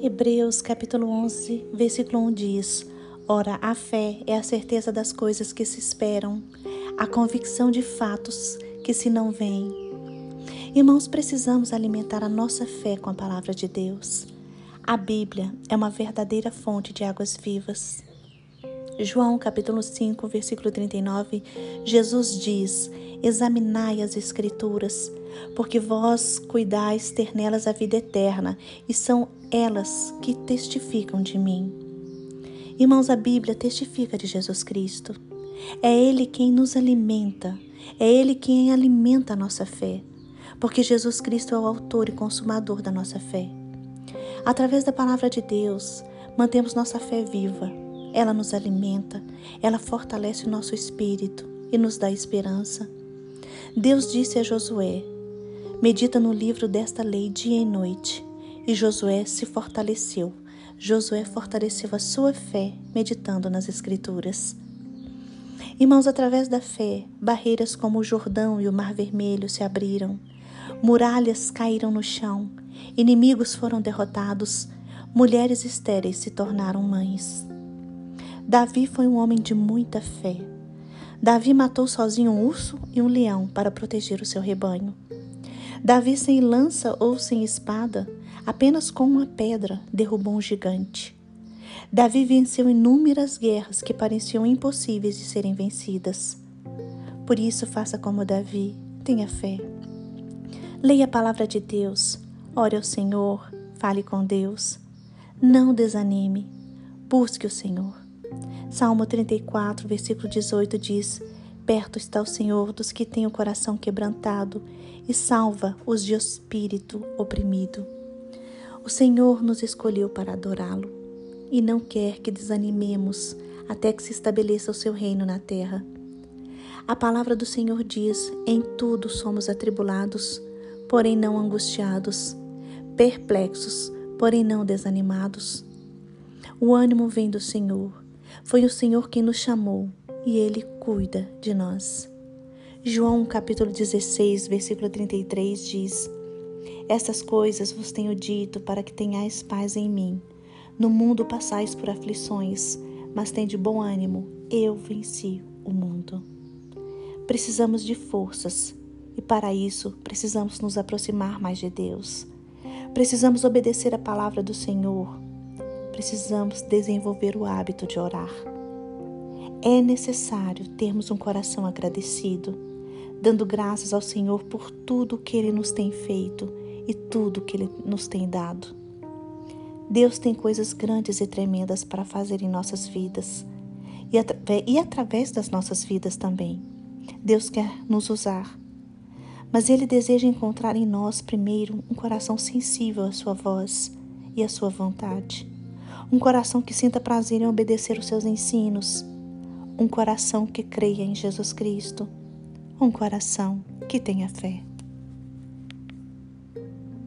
Hebreus capítulo 11, versículo 1 diz: Ora, a fé é a certeza das coisas que se esperam, a convicção de fatos que se não veem. Irmãos, precisamos alimentar a nossa fé com a palavra de Deus. A Bíblia é uma verdadeira fonte de águas vivas. João capítulo 5, versículo 39, Jesus diz: Examinai as Escrituras, porque vós cuidais ter nelas a vida eterna, e são elas que testificam de mim. Irmãos, a Bíblia testifica de Jesus Cristo. É Ele quem nos alimenta, é Ele quem alimenta a nossa fé, porque Jesus Cristo é o autor e consumador da nossa fé. Através da palavra de Deus, mantemos nossa fé viva. Ela nos alimenta, ela fortalece o nosso espírito e nos dá esperança. Deus disse a Josué: Medita no livro desta lei dia e noite. E Josué se fortaleceu. Josué fortaleceu a sua fé meditando nas Escrituras. Irmãos, através da fé, barreiras como o Jordão e o Mar Vermelho se abriram, muralhas caíram no chão, inimigos foram derrotados, mulheres estéreis se tornaram mães. Davi foi um homem de muita fé. Davi matou sozinho um urso e um leão para proteger o seu rebanho. Davi, sem lança ou sem espada, apenas com uma pedra, derrubou um gigante. Davi venceu inúmeras guerras que pareciam impossíveis de serem vencidas. Por isso, faça como Davi, tenha fé. Leia a palavra de Deus, ore ao Senhor, fale com Deus. Não desanime, busque o Senhor. Salmo 34, versículo 18 diz: Perto está o Senhor dos que têm o coração quebrantado e salva os de espírito oprimido. O Senhor nos escolheu para adorá-lo e não quer que desanimemos até que se estabeleça o seu reino na terra. A palavra do Senhor diz: Em tudo somos atribulados, porém não angustiados, perplexos, porém não desanimados. O ânimo vem do Senhor. Foi o Senhor quem nos chamou e ele cuida de nós. João capítulo 16, versículo 33 diz: Estas coisas vos tenho dito para que tenhais paz em mim. No mundo passais por aflições, mas tende bom ânimo, eu venci o mundo. Precisamos de forças e para isso precisamos nos aproximar mais de Deus. Precisamos obedecer a palavra do Senhor. Precisamos desenvolver o hábito de orar. É necessário termos um coração agradecido, dando graças ao Senhor por tudo que Ele nos tem feito e tudo que Ele nos tem dado. Deus tem coisas grandes e tremendas para fazer em nossas vidas e, atra e através das nossas vidas também. Deus quer nos usar, mas Ele deseja encontrar em nós primeiro um coração sensível à Sua voz e à Sua vontade, um coração que sinta prazer em obedecer os seus ensinos um coração que creia em Jesus Cristo, um coração que tenha fé. Thank you.